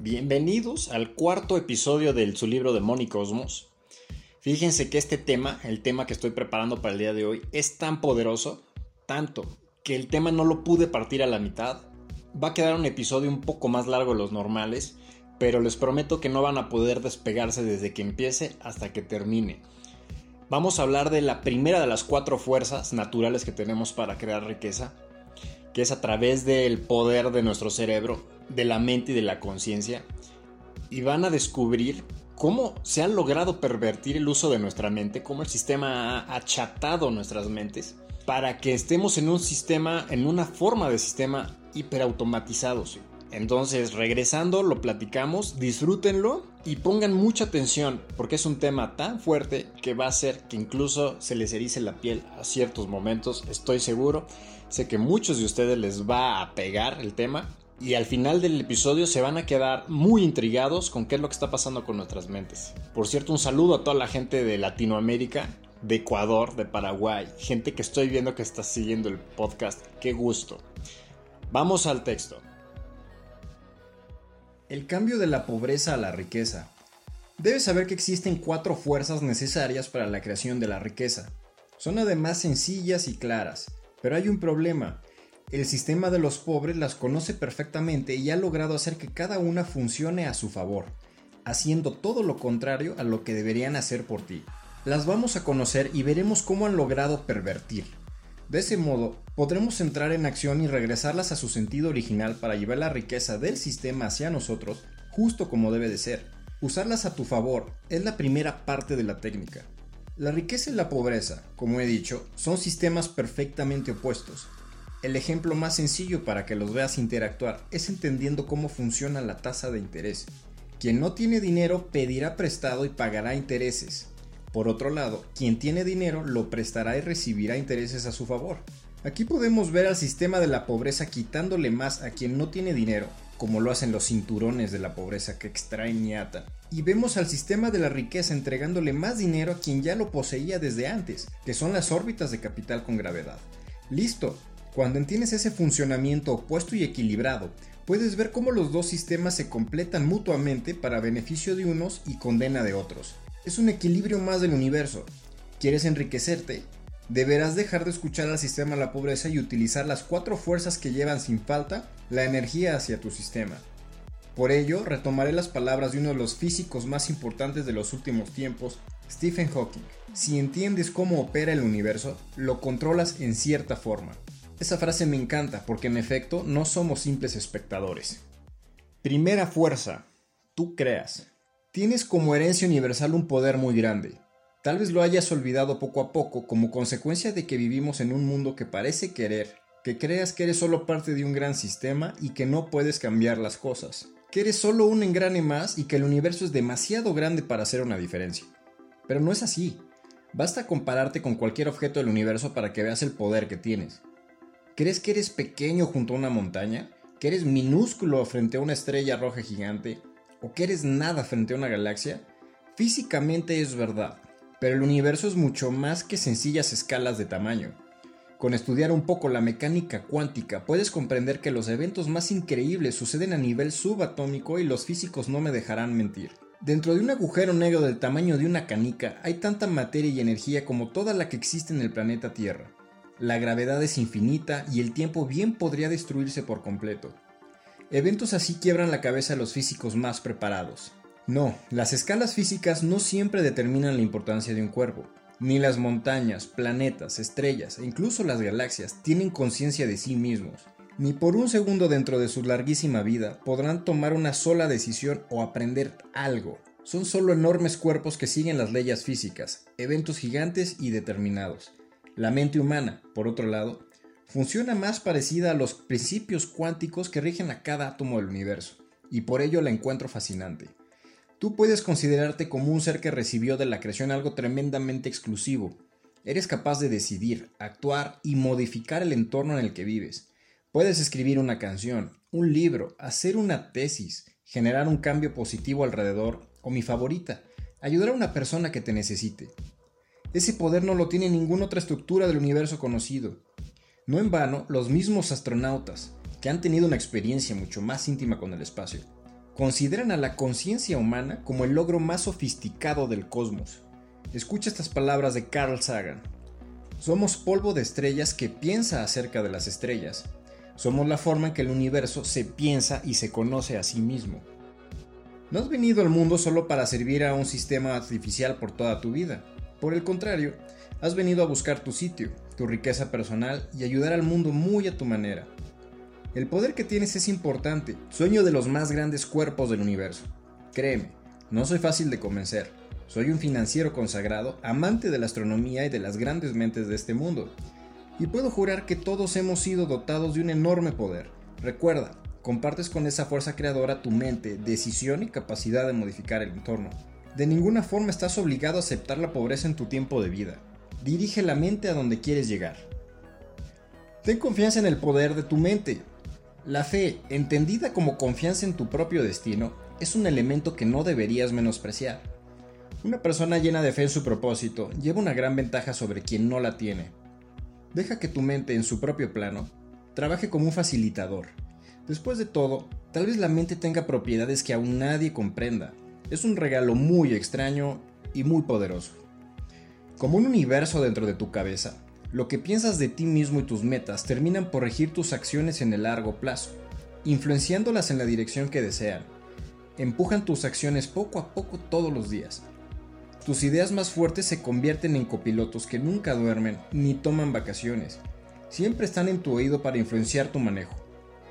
Bienvenidos al cuarto episodio de su libro de Cosmos. Fíjense que este tema, el tema que estoy preparando para el día de hoy, es tan poderoso, tanto, que el tema no lo pude partir a la mitad. Va a quedar un episodio un poco más largo de los normales, pero les prometo que no van a poder despegarse desde que empiece hasta que termine. Vamos a hablar de la primera de las cuatro fuerzas naturales que tenemos para crear riqueza, que es a través del poder de nuestro cerebro, de la mente y de la conciencia, y van a descubrir cómo se ha logrado pervertir el uso de nuestra mente, cómo el sistema ha achatado nuestras mentes para que estemos en un sistema, en una forma de sistema hiperautomatizado. Entonces, regresando, lo platicamos, disfrútenlo y pongan mucha atención porque es un tema tan fuerte que va a hacer que incluso se les erice la piel a ciertos momentos, estoy seguro. Sé que muchos de ustedes les va a pegar el tema y al final del episodio se van a quedar muy intrigados con qué es lo que está pasando con nuestras mentes. Por cierto, un saludo a toda la gente de Latinoamérica, de Ecuador, de Paraguay, gente que estoy viendo que está siguiendo el podcast. Qué gusto. Vamos al texto. El cambio de la pobreza a la riqueza. Debes saber que existen cuatro fuerzas necesarias para la creación de la riqueza. Son además sencillas y claras, pero hay un problema el sistema de los pobres las conoce perfectamente y ha logrado hacer que cada una funcione a su favor, haciendo todo lo contrario a lo que deberían hacer por ti. Las vamos a conocer y veremos cómo han logrado pervertir. De ese modo, podremos entrar en acción y regresarlas a su sentido original para llevar la riqueza del sistema hacia nosotros justo como debe de ser. Usarlas a tu favor es la primera parte de la técnica. La riqueza y la pobreza, como he dicho, son sistemas perfectamente opuestos, el ejemplo más sencillo para que los veas interactuar es entendiendo cómo funciona la tasa de interés. Quien no tiene dinero pedirá prestado y pagará intereses. Por otro lado, quien tiene dinero lo prestará y recibirá intereses a su favor. Aquí podemos ver al sistema de la pobreza quitándole más a quien no tiene dinero, como lo hacen los cinturones de la pobreza que extraen y atan. Y vemos al sistema de la riqueza entregándole más dinero a quien ya lo poseía desde antes, que son las órbitas de capital con gravedad. Listo, cuando entiendes ese funcionamiento opuesto y equilibrado, puedes ver cómo los dos sistemas se completan mutuamente para beneficio de unos y condena de otros. Es un equilibrio más del universo. ¿Quieres enriquecerte? Deberás dejar de escuchar al sistema de la pobreza y utilizar las cuatro fuerzas que llevan sin falta la energía hacia tu sistema. Por ello, retomaré las palabras de uno de los físicos más importantes de los últimos tiempos, Stephen Hawking. Si entiendes cómo opera el universo, lo controlas en cierta forma. Esa frase me encanta porque en efecto no somos simples espectadores. Primera fuerza, tú creas. Tienes como herencia universal un poder muy grande. Tal vez lo hayas olvidado poco a poco como consecuencia de que vivimos en un mundo que parece querer, que creas que eres solo parte de un gran sistema y que no puedes cambiar las cosas, que eres solo un engrane más y que el universo es demasiado grande para hacer una diferencia. Pero no es así. Basta compararte con cualquier objeto del universo para que veas el poder que tienes. ¿Crees que eres pequeño junto a una montaña? ¿Que eres minúsculo frente a una estrella roja gigante? ¿O que eres nada frente a una galaxia? Físicamente es verdad, pero el universo es mucho más que sencillas escalas de tamaño. Con estudiar un poco la mecánica cuántica puedes comprender que los eventos más increíbles suceden a nivel subatómico y los físicos no me dejarán mentir. Dentro de un agujero negro del tamaño de una canica hay tanta materia y energía como toda la que existe en el planeta Tierra la gravedad es infinita y el tiempo bien podría destruirse por completo. Eventos así quiebran la cabeza a los físicos más preparados. No, las escalas físicas no siempre determinan la importancia de un cuerpo. Ni las montañas, planetas, estrellas e incluso las galaxias tienen conciencia de sí mismos. Ni por un segundo dentro de su larguísima vida podrán tomar una sola decisión o aprender algo. Son solo enormes cuerpos que siguen las leyes físicas, eventos gigantes y determinados. La mente humana, por otro lado, funciona más parecida a los principios cuánticos que rigen a cada átomo del universo, y por ello la encuentro fascinante. Tú puedes considerarte como un ser que recibió de la creación algo tremendamente exclusivo. Eres capaz de decidir, actuar y modificar el entorno en el que vives. Puedes escribir una canción, un libro, hacer una tesis, generar un cambio positivo alrededor, o mi favorita, ayudar a una persona que te necesite. Ese poder no lo tiene ninguna otra estructura del universo conocido. No en vano, los mismos astronautas, que han tenido una experiencia mucho más íntima con el espacio, consideran a la conciencia humana como el logro más sofisticado del cosmos. Escucha estas palabras de Carl Sagan. Somos polvo de estrellas que piensa acerca de las estrellas. Somos la forma en que el universo se piensa y se conoce a sí mismo. No has venido al mundo solo para servir a un sistema artificial por toda tu vida. Por el contrario, has venido a buscar tu sitio, tu riqueza personal y ayudar al mundo muy a tu manera. El poder que tienes es importante, sueño de los más grandes cuerpos del universo. Créeme, no soy fácil de convencer. Soy un financiero consagrado, amante de la astronomía y de las grandes mentes de este mundo. Y puedo jurar que todos hemos sido dotados de un enorme poder. Recuerda, compartes con esa fuerza creadora tu mente, decisión y capacidad de modificar el entorno. De ninguna forma estás obligado a aceptar la pobreza en tu tiempo de vida. Dirige la mente a donde quieres llegar. Ten confianza en el poder de tu mente. La fe, entendida como confianza en tu propio destino, es un elemento que no deberías menospreciar. Una persona llena de fe en su propósito lleva una gran ventaja sobre quien no la tiene. Deja que tu mente en su propio plano trabaje como un facilitador. Después de todo, tal vez la mente tenga propiedades que aún nadie comprenda. Es un regalo muy extraño y muy poderoso. Como un universo dentro de tu cabeza, lo que piensas de ti mismo y tus metas terminan por regir tus acciones en el largo plazo, influenciándolas en la dirección que desean. Empujan tus acciones poco a poco todos los días. Tus ideas más fuertes se convierten en copilotos que nunca duermen ni toman vacaciones. Siempre están en tu oído para influenciar tu manejo.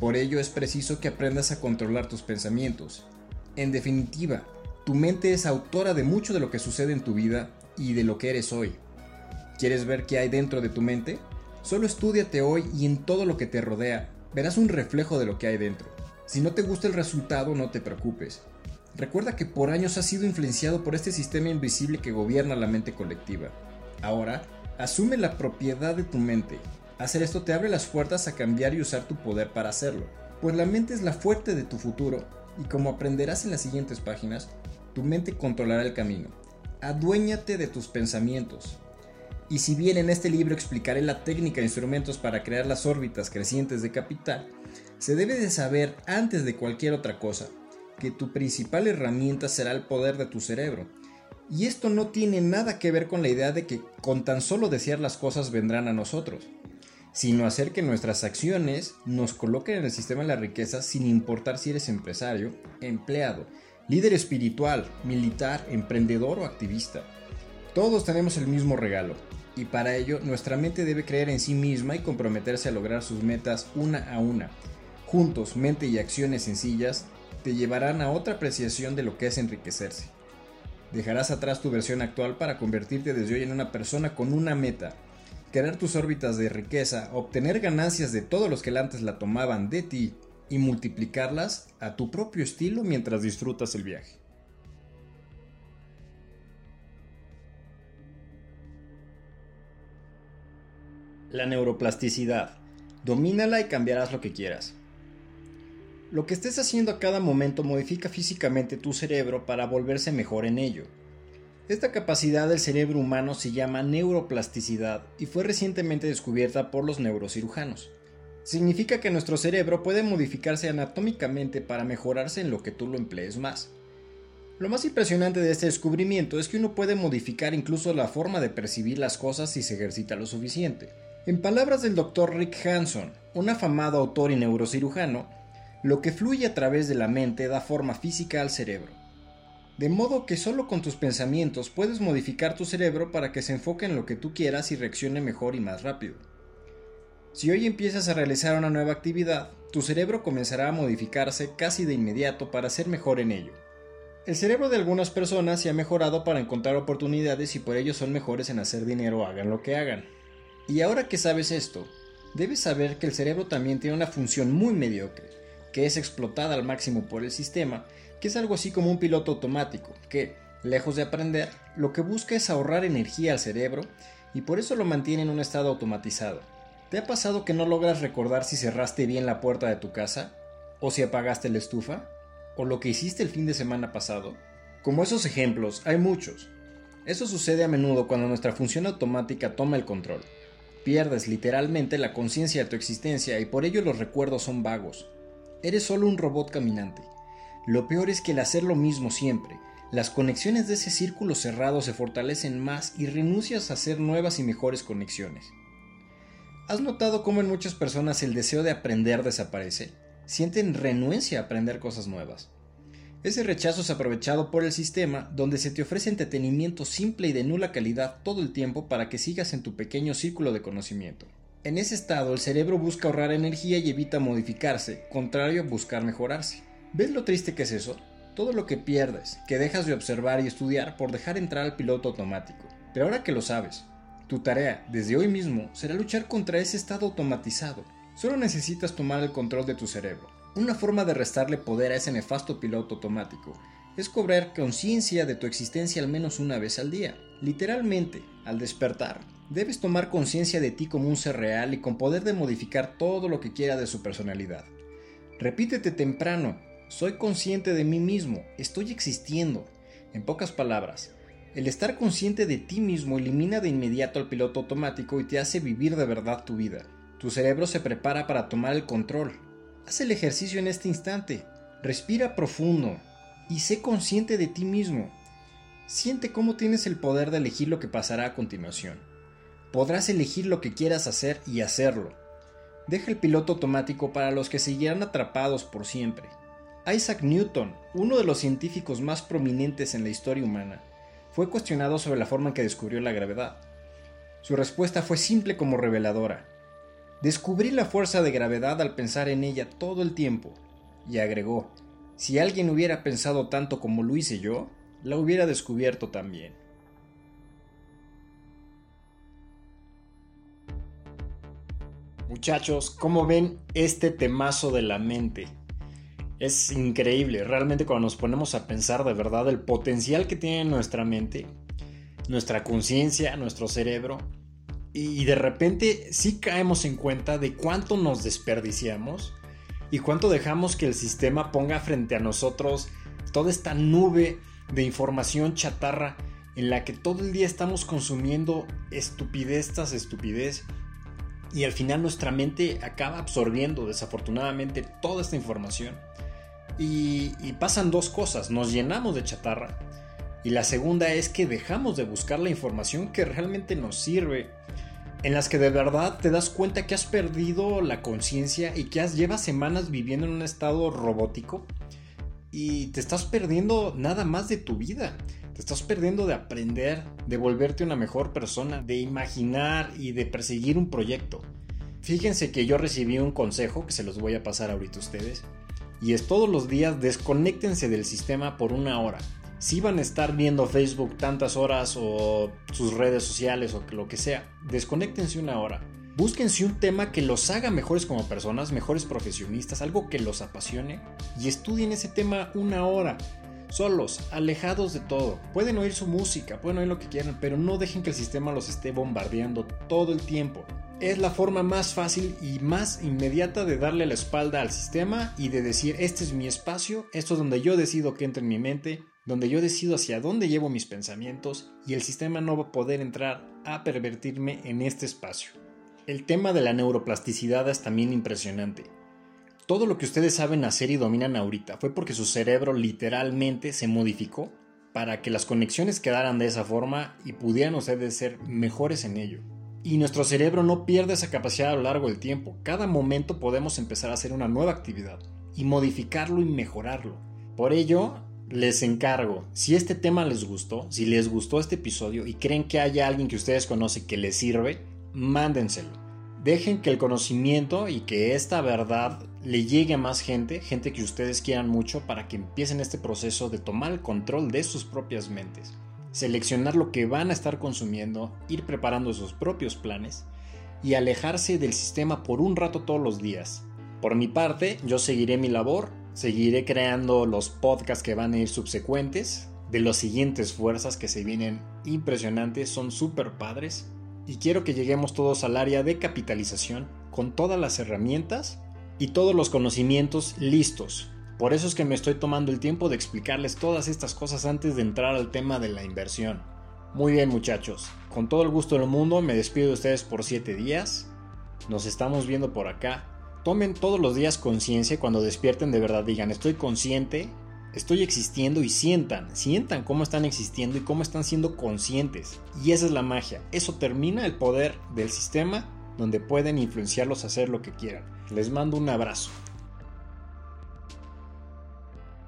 Por ello es preciso que aprendas a controlar tus pensamientos. En definitiva, tu mente es autora de mucho de lo que sucede en tu vida y de lo que eres hoy. ¿Quieres ver qué hay dentro de tu mente? Solo estudiate hoy y en todo lo que te rodea verás un reflejo de lo que hay dentro. Si no te gusta el resultado, no te preocupes. Recuerda que por años has sido influenciado por este sistema invisible que gobierna la mente colectiva. Ahora, asume la propiedad de tu mente. Hacer esto te abre las puertas a cambiar y usar tu poder para hacerlo, pues la mente es la fuerte de tu futuro y como aprenderás en las siguientes páginas, tu mente controlará el camino. Aduéñate de tus pensamientos, y si bien en este libro explicaré la técnica e instrumentos para crear las órbitas crecientes de capital, se debe de saber antes de cualquier otra cosa que tu principal herramienta será el poder de tu cerebro. Y esto no tiene nada que ver con la idea de que con tan solo desear las cosas vendrán a nosotros, sino hacer que nuestras acciones nos coloquen en el sistema de la riqueza sin importar si eres empresario, empleado, líder espiritual, militar, emprendedor o activista. Todos tenemos el mismo regalo, y para ello nuestra mente debe creer en sí misma y comprometerse a lograr sus metas una a una. Juntos, mente y acciones sencillas te llevarán a otra apreciación de lo que es enriquecerse. Dejarás atrás tu versión actual para convertirte desde hoy en una persona con una meta, crear tus órbitas de riqueza, obtener ganancias de todos los que antes la tomaban de ti y multiplicarlas a tu propio estilo mientras disfrutas el viaje. La neuroplasticidad. Domínala y cambiarás lo que quieras. Lo que estés haciendo a cada momento modifica físicamente tu cerebro para volverse mejor en ello. Esta capacidad del cerebro humano se llama neuroplasticidad y fue recientemente descubierta por los neurocirujanos. Significa que nuestro cerebro puede modificarse anatómicamente para mejorarse en lo que tú lo emplees más. Lo más impresionante de este descubrimiento es que uno puede modificar incluso la forma de percibir las cosas si se ejercita lo suficiente. En palabras del Dr. Rick Hanson, un afamado autor y neurocirujano, lo que fluye a través de la mente da forma física al cerebro. De modo que solo con tus pensamientos puedes modificar tu cerebro para que se enfoque en lo que tú quieras y reaccione mejor y más rápido. Si hoy empiezas a realizar una nueva actividad, tu cerebro comenzará a modificarse casi de inmediato para ser mejor en ello. El cerebro de algunas personas se ha mejorado para encontrar oportunidades y por ello son mejores en hacer dinero hagan lo que hagan. Y ahora que sabes esto, debes saber que el cerebro también tiene una función muy mediocre, que es explotada al máximo por el sistema, que es algo así como un piloto automático, que, lejos de aprender, lo que busca es ahorrar energía al cerebro y por eso lo mantiene en un estado automatizado. ¿Te ha pasado que no logras recordar si cerraste bien la puerta de tu casa? ¿O si apagaste la estufa? ¿O lo que hiciste el fin de semana pasado? Como esos ejemplos, hay muchos. Eso sucede a menudo cuando nuestra función automática toma el control. Pierdes literalmente la conciencia de tu existencia y por ello los recuerdos son vagos. Eres solo un robot caminante. Lo peor es que el hacer lo mismo siempre, las conexiones de ese círculo cerrado se fortalecen más y renuncias a hacer nuevas y mejores conexiones. ¿Has notado cómo en muchas personas el deseo de aprender desaparece? Sienten renuencia a aprender cosas nuevas. Ese rechazo es aprovechado por el sistema donde se te ofrece entretenimiento simple y de nula calidad todo el tiempo para que sigas en tu pequeño círculo de conocimiento. En ese estado el cerebro busca ahorrar energía y evita modificarse, contrario a buscar mejorarse. ¿Ves lo triste que es eso? Todo lo que pierdes, que dejas de observar y estudiar por dejar entrar al piloto automático. Pero ahora que lo sabes, tu tarea, desde hoy mismo, será luchar contra ese estado automatizado. Solo necesitas tomar el control de tu cerebro. Una forma de restarle poder a ese nefasto piloto automático es cobrar conciencia de tu existencia al menos una vez al día. Literalmente, al despertar, debes tomar conciencia de ti como un ser real y con poder de modificar todo lo que quiera de su personalidad. Repítete temprano, soy consciente de mí mismo, estoy existiendo. En pocas palabras, el estar consciente de ti mismo elimina de inmediato al piloto automático y te hace vivir de verdad tu vida. Tu cerebro se prepara para tomar el control. Haz el ejercicio en este instante. Respira profundo y sé consciente de ti mismo. Siente cómo tienes el poder de elegir lo que pasará a continuación. Podrás elegir lo que quieras hacer y hacerlo. Deja el piloto automático para los que seguirán atrapados por siempre. Isaac Newton, uno de los científicos más prominentes en la historia humana, fue cuestionado sobre la forma en que descubrió la gravedad. Su respuesta fue simple como reveladora. Descubrí la fuerza de gravedad al pensar en ella todo el tiempo, y agregó, si alguien hubiera pensado tanto como lo hice yo, la hubiera descubierto también. Muchachos, ¿cómo ven este temazo de la mente? Es increíble, realmente cuando nos ponemos a pensar de verdad el potencial que tiene nuestra mente, nuestra conciencia, nuestro cerebro, y de repente sí caemos en cuenta de cuánto nos desperdiciamos y cuánto dejamos que el sistema ponga frente a nosotros toda esta nube de información chatarra en la que todo el día estamos consumiendo estupidez tras estupidez y al final nuestra mente acaba absorbiendo desafortunadamente toda esta información. Y, pasan dos cosas, nos llenamos de chatarra y la segunda es que dejamos de buscar la información que realmente nos sirve, en las que de verdad te das cuenta que has perdido la conciencia y que has, llevas semanas viviendo en un estado robótico y te estás perdiendo nada más de tu vida. Te estás perdiendo de aprender, de volverte una mejor persona, de imaginar y de perseguir un proyecto. Fíjense que yo recibí un consejo que se los voy a pasar ahorita a ustedes y es todos los días desconéctense del sistema por una hora. Si van a estar viendo Facebook tantas horas o sus redes sociales o lo que sea, desconéctense una hora. Búsquense un tema que los haga mejores como personas, mejores profesionistas, algo que los apasione y estudien ese tema una hora. Solos, alejados de todo. Pueden oír su música, pueden oír lo que quieran, pero no dejen que el sistema los esté bombardeando todo el tiempo es la forma más fácil y más inmediata de darle la espalda al sistema y de decir, este es mi espacio, esto es donde yo decido que entre en mi mente, donde yo decido hacia dónde llevo mis pensamientos y el sistema no va a poder entrar a pervertirme en este espacio. El tema de la neuroplasticidad es también impresionante. Todo lo que ustedes saben hacer y dominan ahorita fue porque su cerebro literalmente se modificó para que las conexiones quedaran de esa forma y pudieran ustedes ser mejores en ello. Y nuestro cerebro no pierde esa capacidad a lo largo del tiempo. Cada momento podemos empezar a hacer una nueva actividad y modificarlo y mejorarlo. Por ello, les encargo, si este tema les gustó, si les gustó este episodio y creen que haya alguien que ustedes conocen que les sirve, mándenselo. Dejen que el conocimiento y que esta verdad le llegue a más gente, gente que ustedes quieran mucho, para que empiecen este proceso de tomar el control de sus propias mentes seleccionar lo que van a estar consumiendo, ir preparando sus propios planes y alejarse del sistema por un rato todos los días. Por mi parte, yo seguiré mi labor, seguiré creando los podcasts que van a ir subsecuentes, de las siguientes fuerzas que se vienen impresionantes, son súper padres, y quiero que lleguemos todos al área de capitalización con todas las herramientas y todos los conocimientos listos por eso es que me estoy tomando el tiempo de explicarles todas estas cosas antes de entrar al tema de la inversión. Muy bien muchachos, con todo el gusto del mundo me despido de ustedes por 7 días. Nos estamos viendo por acá. Tomen todos los días conciencia cuando despierten de verdad, digan estoy consciente estoy existiendo y sientan, sientan cómo están existiendo y cómo están siendo conscientes. Y esa es la magia. Eso termina el poder del sistema donde pueden influenciarlos a hacer lo que quieran. Les mando un abrazo.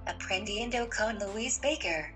Aprendiendo con Luis Baker.